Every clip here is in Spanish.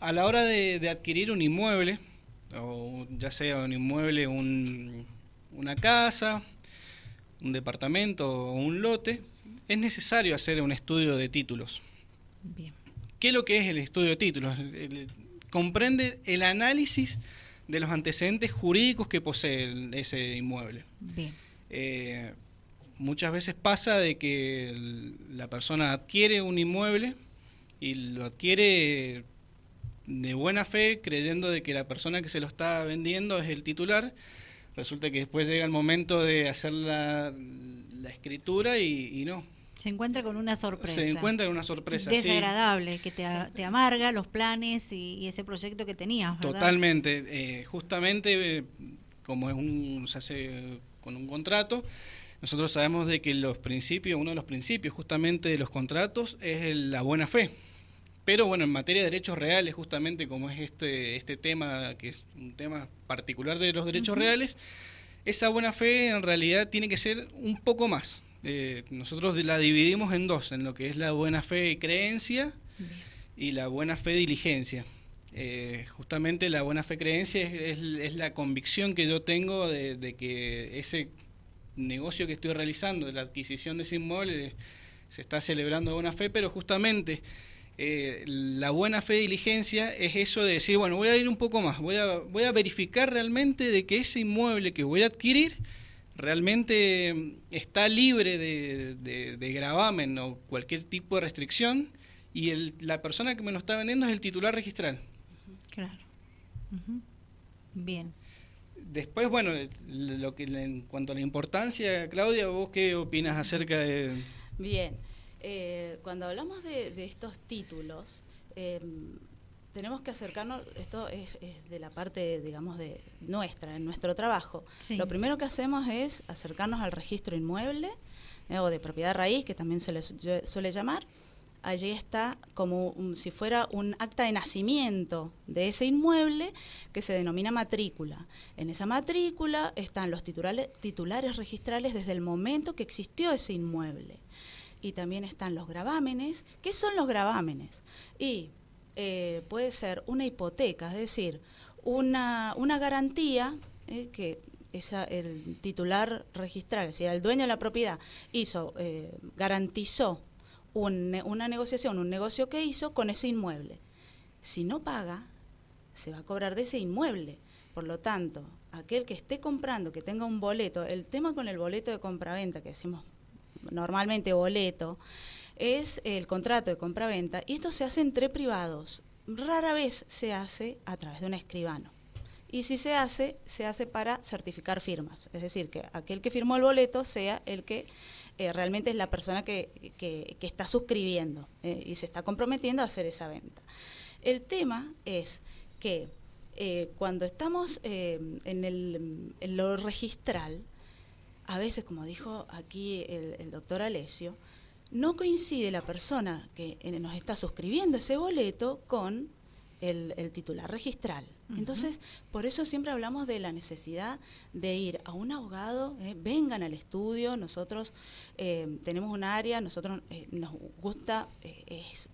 a la hora de, adquirir un inmueble, o ya sea un inmueble, una casa, un departamento o un lote, es necesario hacer un estudio de títulos. Bien. ¿Qué es lo que es el estudio de títulos? comprende el análisis de los antecedentes jurídicos que posee ese inmueble. Bien. Eh, muchas veces pasa de que la persona adquiere un inmueble y lo adquiere de buena fe creyendo de que la persona que se lo está vendiendo es el titular. Resulta que después llega el momento de hacer la, escritura y no, se encuentra con una sorpresa. Se encuentra con una sorpresa. Desagradable, que te, te, amarga los planes y, ese proyecto que tenías. Totalmente. Eh, justamente, eh, como es un, se hace con un contrato, nosotros sabemos de que los principios, uno de los principios justamente de los contratos es la buena fe. Pero bueno, en materia de derechos reales, justamente como es este, este tema, que es un tema particular de los derechos reales, esa buena fe en realidad tiene que ser un poco más. Eh, nosotros la dividimos en dos, en lo que es la buena fe y creencia y la buena fe diligencia. Eh, justamente la buena fe creencia es, la convicción que yo tengo de, que ese negocio que estoy realizando, de la adquisición de ese inmueble, se está celebrando de buena fe, pero justamente eh, la buena fe diligencia es eso de decir, bueno, voy a ir un poco más, voy a, voy a verificar realmente de que ese inmueble que voy a adquirir realmente está libre de, gravamen o cualquier tipo de restricción y el, la persona que me lo está vendiendo es el titular registral. Claro. Bien. Después, bueno, lo que en cuanto a la importancia, Claudia, ¿vos qué opinas acerca de...? Bien, eh, cuando hablamos de, estos títulos, eh, tenemos que acercarnos, esto es, de la parte, digamos, de nuestra, en nuestro trabajo. Lo primero que hacemos es acercarnos al registro inmueble eh, o de propiedad raíz, que también se le suele llamar. Allí está como si fuera un acta de nacimiento de ese inmueble que se denomina matrícula. En esa matrícula están los titulares, titulares registrales desde el momento que existió ese inmueble. Y también están los gravámenes. ¿Qué son los gravámenes? Y eh, puede ser una hipoteca, es decir, una, una garantía eh, que esa, el titular registral, es decir, el dueño de la propiedad, hizo, eh, garantizó una negociación, un negocio que hizo con ese inmueble. Si no paga, se va a cobrar de ese inmueble. Por lo tanto, aquel que esté comprando, que tenga un boleto, el tema con el boleto de compraventa, que decimos normalmente boleto, es el contrato de compraventa y esto se hace entre privados. Rara vez se hace a través de un escribano. Y si se hace, se hace para certificar firmas. Es decir, que aquel que firmó el boleto sea el que eh, realmente es la persona que, está suscribiendo eh, y se está comprometiendo a hacer esa venta. El tema es que eh, cuando estamos en, el, en, lo registral, a veces, como dijo aquí el, el doctor Alessio, no coincide la persona que eh, nos está suscribiendo ese boleto con el, titular registral. Entonces, por eso siempre hablamos de la necesidad de ir a un abogado, eh, vengan al estudio, nosotros eh, tenemos un área, nosotros nos gusta, es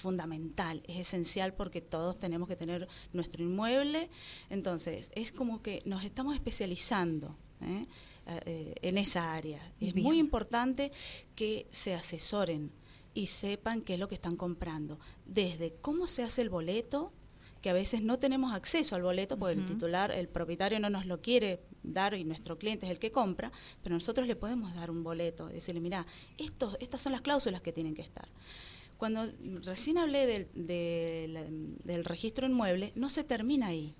fundamental, es esencial porque todos tenemos que tener nuestro inmueble, entonces es como que nos estamos especializando. Eh, en esa área. Es muy importante que se asesoren y sepan qué es lo que están comprando. Desde cómo se hace el boleto, que a veces no tenemos acceso al boleto porque el titular, el propietario no nos lo quiere dar y nuestro cliente es el que compra, pero nosotros le podemos dar un boleto, decirle, mira, estas son las cláusulas que tienen que estar. Cuando recién hablé del, del registro inmueble, no se termina ahí.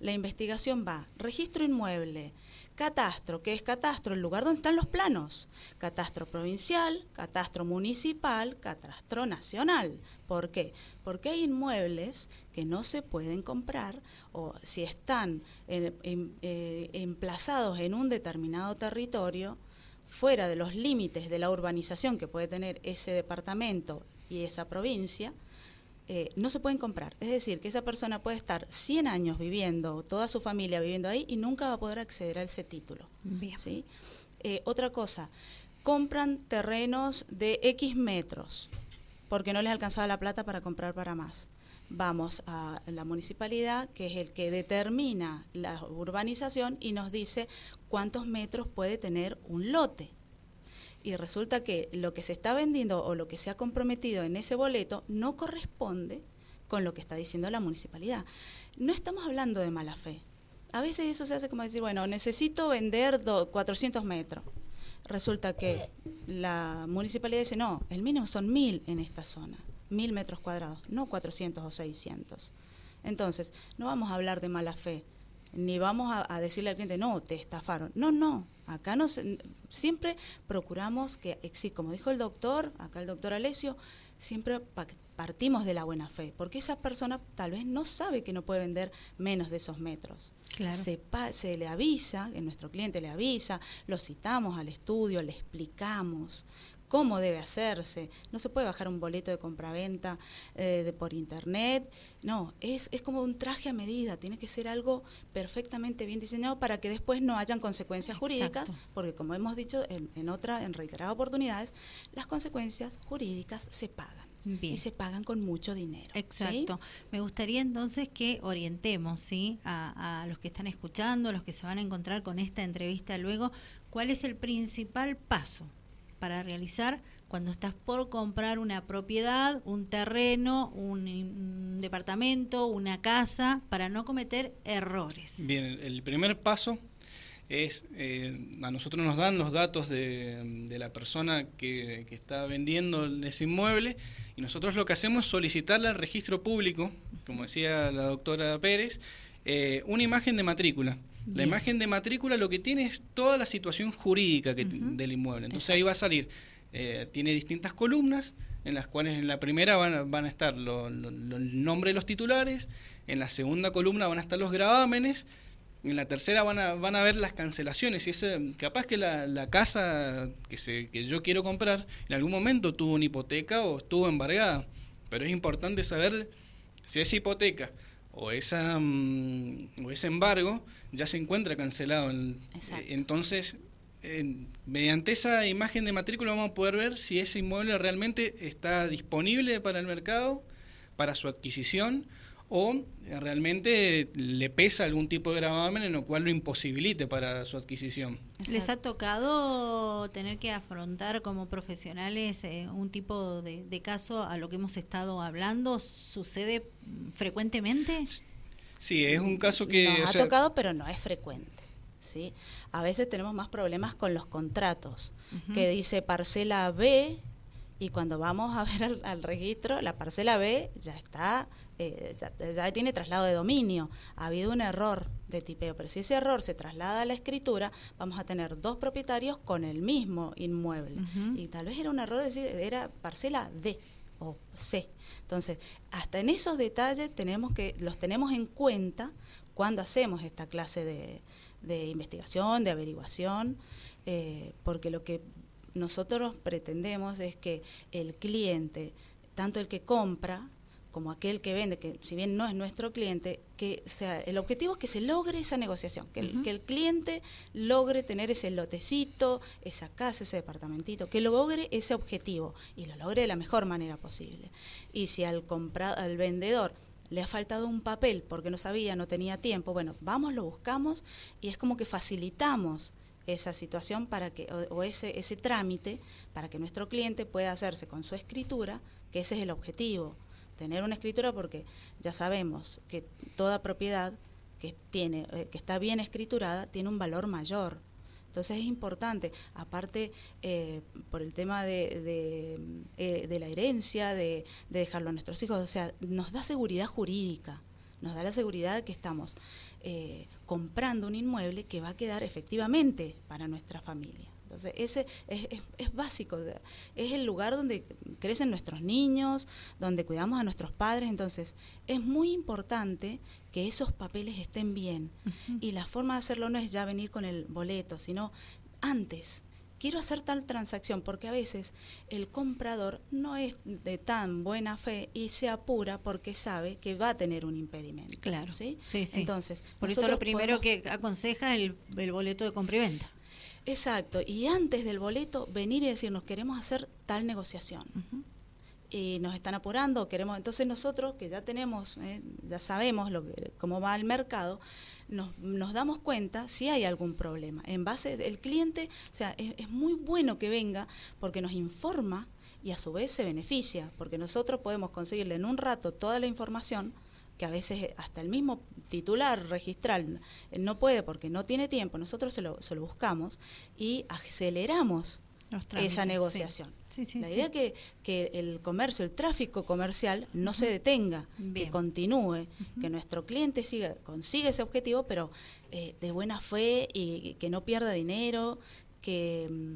La investigación va, registro inmueble, Catastro, ¿qué es catastro? El lugar donde están los planos. Catastro provincial, catastro municipal, catastro nacional. ¿Por qué? Porque hay inmuebles que no se pueden comprar o si están eh, emplazados en un determinado territorio, fuera de los límites de la urbanización que puede tener ese departamento y esa provincia, eh, no se pueden comprar. Es decir, que esa persona puede estar 100 años viviendo, toda su familia viviendo ahí y nunca va a poder acceder a ese título. ¿sí? Eh, otra cosa, compran terrenos de X metros porque no les alcanzaba la plata para comprar para más. vamos a la municipalidad, que es el que determina la urbanización y nos dice cuántos metros puede tener un lote. Y resulta que lo que se está vendiendo o lo que se ha comprometido en ese boleto no corresponde con lo que está diciendo la municipalidad. No estamos hablando de mala fe. A veces eso se hace como decir, bueno, necesito vender 400 metros. Resulta que la municipalidad dice, no, el mínimo son mil en esta zona mil metros cuadrados, no 400 o 600. Entonces, no vamos a hablar de mala fe, ni vamos a, decirle al cliente, no, te estafaron. No, no, acá no siempre procuramos que como dijo el doctor, acá el doctor Alesio, siempre partimos de la buena fe, porque esa persona tal vez no sabe que no puede vender menos de esos metros. Se, se le avisa, nuestro cliente le avisa, lo citamos al estudio, le explicamos cómo debe hacerse. No se puede bajar un boleto de compraventa eh, de por internet. No, es, es como un traje a medida. Tiene que ser algo perfectamente bien diseñado para que después no hayan consecuencias jurídicas, porque como hemos dicho en, en otra, en reiteradas oportunidades, las consecuencias jurídicas se pagan. y se pagan con mucho dinero. Exacto. Me gustaría entonces que orientemos ¿sí? A, a, los que están escuchando, a los que se van a encontrar con esta entrevista luego, cuál es el principal paso para realizar cuando estás por comprar una propiedad, un terreno, un, departamento, una casa, para no cometer errores. Bien, el primer paso es, eh, a nosotros nos dan los datos de, la persona que, está vendiendo ese inmueble y nosotros lo que hacemos es solicitarle al registro público, como decía la doctora Pérez, eh, una imagen de matrícula. La imagen de matrícula lo que tiene es toda la situación jurídica que del inmueble. Entonces ahí va a salir, eh, tiene distintas columnas, en las cuales en la primera van, van a estar el nombre de los titulares, en la segunda columna van a estar los gravámenes, en la tercera van a, van a ver las cancelaciones. Y ese, capaz que la, la casa que, se, que yo quiero comprar en algún momento tuvo una hipoteca o estuvo embargada. Pero es importante saber si esa hipoteca o, esa, mm, o ese embargo ya se encuentra cancelado. entonces, mediante esa imagen de matrícula vamos a poder ver si ese inmueble realmente está disponible para el mercado, para su adquisición, o realmente le pesa algún tipo de gravamen en lo cual lo imposibilite para su adquisición. ¿Les ha tocado tener que afrontar como profesionales eh, un tipo de, caso a lo que hemos estado hablando? ¿Sucede frecuentemente? Sí, es un caso que... Nos ha tocado, pero no es frecuente. ¿sí? A veces tenemos más problemas con los contratos, que dice parcela B y cuando vamos a ver al, registro, la parcela B ya está, eh, ya, tiene traslado de dominio. Ha habido un error de tipeo, pero si ese error se traslada a la escritura, vamos a tener dos propietarios con el mismo inmueble. Y tal vez era un error decir, era parcela D o C. Entonces, hasta en esos detalles tenemos que, los tenemos en cuenta cuando hacemos esta clase de, de investigación, de averiguación, eh, porque lo que nosotros pretendemos es que el cliente, tanto el que compra como aquel que vende, que si bien no es nuestro cliente, que sea el objetivo es que se logre esa negociación, que, el, que el cliente logre tener ese lotecito, esa casa, ese departamentito, que logre ese objetivo y lo logre de la mejor manera posible. Y si al comprar al vendedor le ha faltado un papel porque no sabía, no tenía tiempo, bueno, vamos, lo buscamos y es como que facilitamos esa situación para que o, ese ese trámite para que nuestro cliente pueda hacerse con su escritura, que ese es el objetivo, tener una escritura porque ya sabemos que toda propiedad que tiene eh, que está bien escriturada tiene un valor mayor. Entonces es importante, aparte eh, por el tema de, de, eh, la herencia, de, dejarlo a nuestros hijos, o sea, nos da seguridad jurídica nos da la seguridad de que estamos eh, comprando un inmueble que va a quedar efectivamente para nuestra familia. Entonces, ese es, es, básico, es el lugar donde crecen nuestros niños, donde cuidamos a nuestros padres, entonces es muy importante que esos papeles estén bien. Y la forma de hacerlo no es ya venir con el boleto, sino antes, quiero hacer tal transacción, porque a veces el comprador no es de tan buena fe y se apura porque sabe que va a tener un impedimento. Claro. ¿sí? Sí, Entonces, por eso lo primero que aconseja el, el boleto de compra y venta. Exacto, y antes del boleto venir y decirnos queremos hacer tal negociación. Y nos están apurando, queremos, entonces nosotros que ya tenemos, eh, ya sabemos lo que, cómo va el mercado, nos, nos, damos cuenta si hay algún problema. En base, el cliente, o sea, es, muy bueno que venga porque nos informa y a su vez se beneficia, porque nosotros podemos conseguirle en un rato toda la información que a veces hasta el mismo titular registral no puede porque no tiene tiempo, nosotros se lo, se lo buscamos y aceleramos esa negociación. la idea es que, que el comercio, el tráfico comercial no se detenga, que continúe, que nuestro cliente siga, consiga ese objetivo, pero eh, de buena fe y, que no pierda dinero, que mm,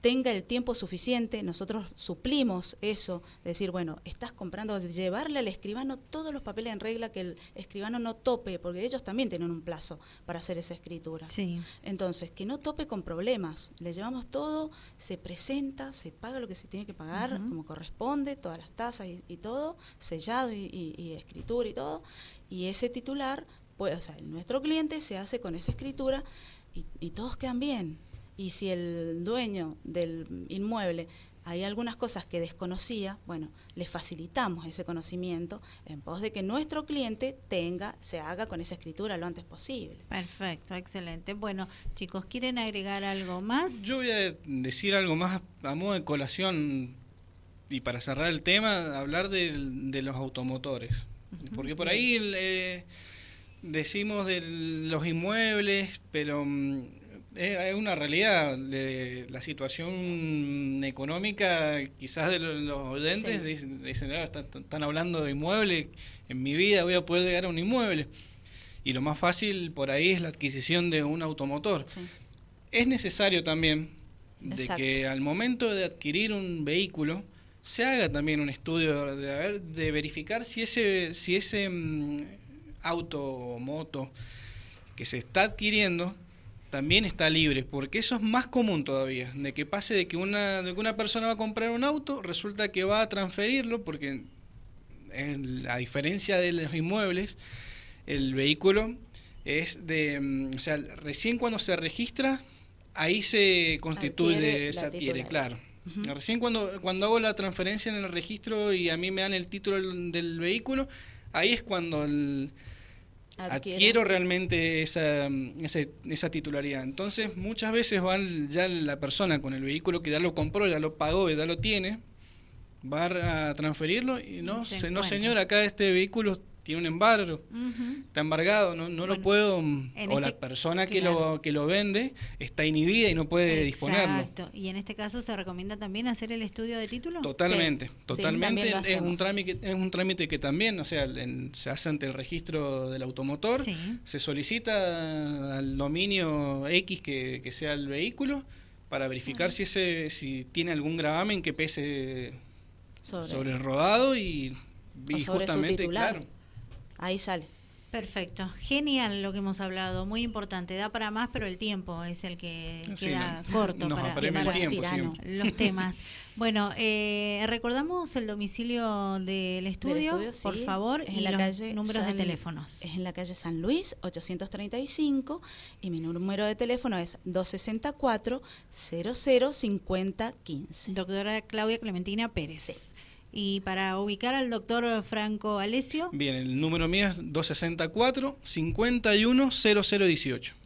tenga el tiempo suficiente, nosotros suplimos eso, decir, bueno, estás comprando, llevarle al escribano todos los papeles en regla, que el escribano no tope, porque ellos también tienen un plazo para hacer esa escritura. Sí. Entonces, que no tope con problemas, le llevamos todo, se presenta, se paga lo que se tiene que pagar, como corresponde, todas las tasas y, todo, sellado y, escritura y todo, y ese titular, pues, o sea, nuestro cliente se hace con esa escritura y, y todos quedan bien y si el dueño del inmueble hay algunas cosas que desconocía, bueno, le facilitamos ese conocimiento en pos de que nuestro cliente tenga, se haga con esa escritura lo antes posible. Perfecto, excelente. Bueno, chicos, ¿quieren agregar algo más? Yo voy a decir algo más a modo de colación y para cerrar el tema, hablar de, los automotores. Porque por ahí eh, decimos de los inmuebles, pero mm, es una realidad. la situación económica, quizás de los, oyentes, dicen, ah, están, hablando de inmuebles, en mi vida voy a poder llegar a un inmueble. Y lo más fácil por ahí es la adquisición de un automotor. Es necesario también de que al momento de adquirir un vehículo se haga también un estudio de, de verificar si ese, si ese mm, auto o moto que se está adquiriendo también está libre, porque eso es más común todavía, de que pase de que una, de que una persona va a comprar un auto, resulta que va a transferirlo, porque en, a diferencia de los inmuebles, el vehículo es de, mm, o sea, recién cuando se registra, ahí se constituye, se adquiere, claro. Recién cuando, cuando hago la transferencia en el registro y a mí me dan el título del vehículo, ahí es cuando el, adquiero realmente esa, esa, titularidad. Entonces, muchas veces va ya la persona con el vehículo que ya lo compró, ya lo pagó, ya lo tiene, va a transferirlo y no, no señor, acá este vehículo tiene un embargo, está embargado, no, no lo puedo, o la este persona que lo que lo vende está inhibida y no puede disponerlo. Exacto, y en este caso se recomienda también hacer el estudio de título. Totalmente, totalmente. es un trámite es un trámite que también, o sea, se hace ante el registro del automotor, se solicita al dominio X que, que sea el vehículo para verificar si ese si tiene algún gravamen que pese sobre, el rodado y, justamente claro ahí sale. Perfecto, genial lo que hemos hablado, muy importante. Da para más, pero el tiempo es el que queda corto para, los temas. bueno, eh, recordamos el domicilio del estudio, por favor, y los números de teléfonos. Es en la calle San Luis, 835, y mi número de teléfono es 264 005015. Doctora Claudia Clementina Pérez. Y para ubicar al doctor Franco Alesio. Bien, el número mío es 264 510018.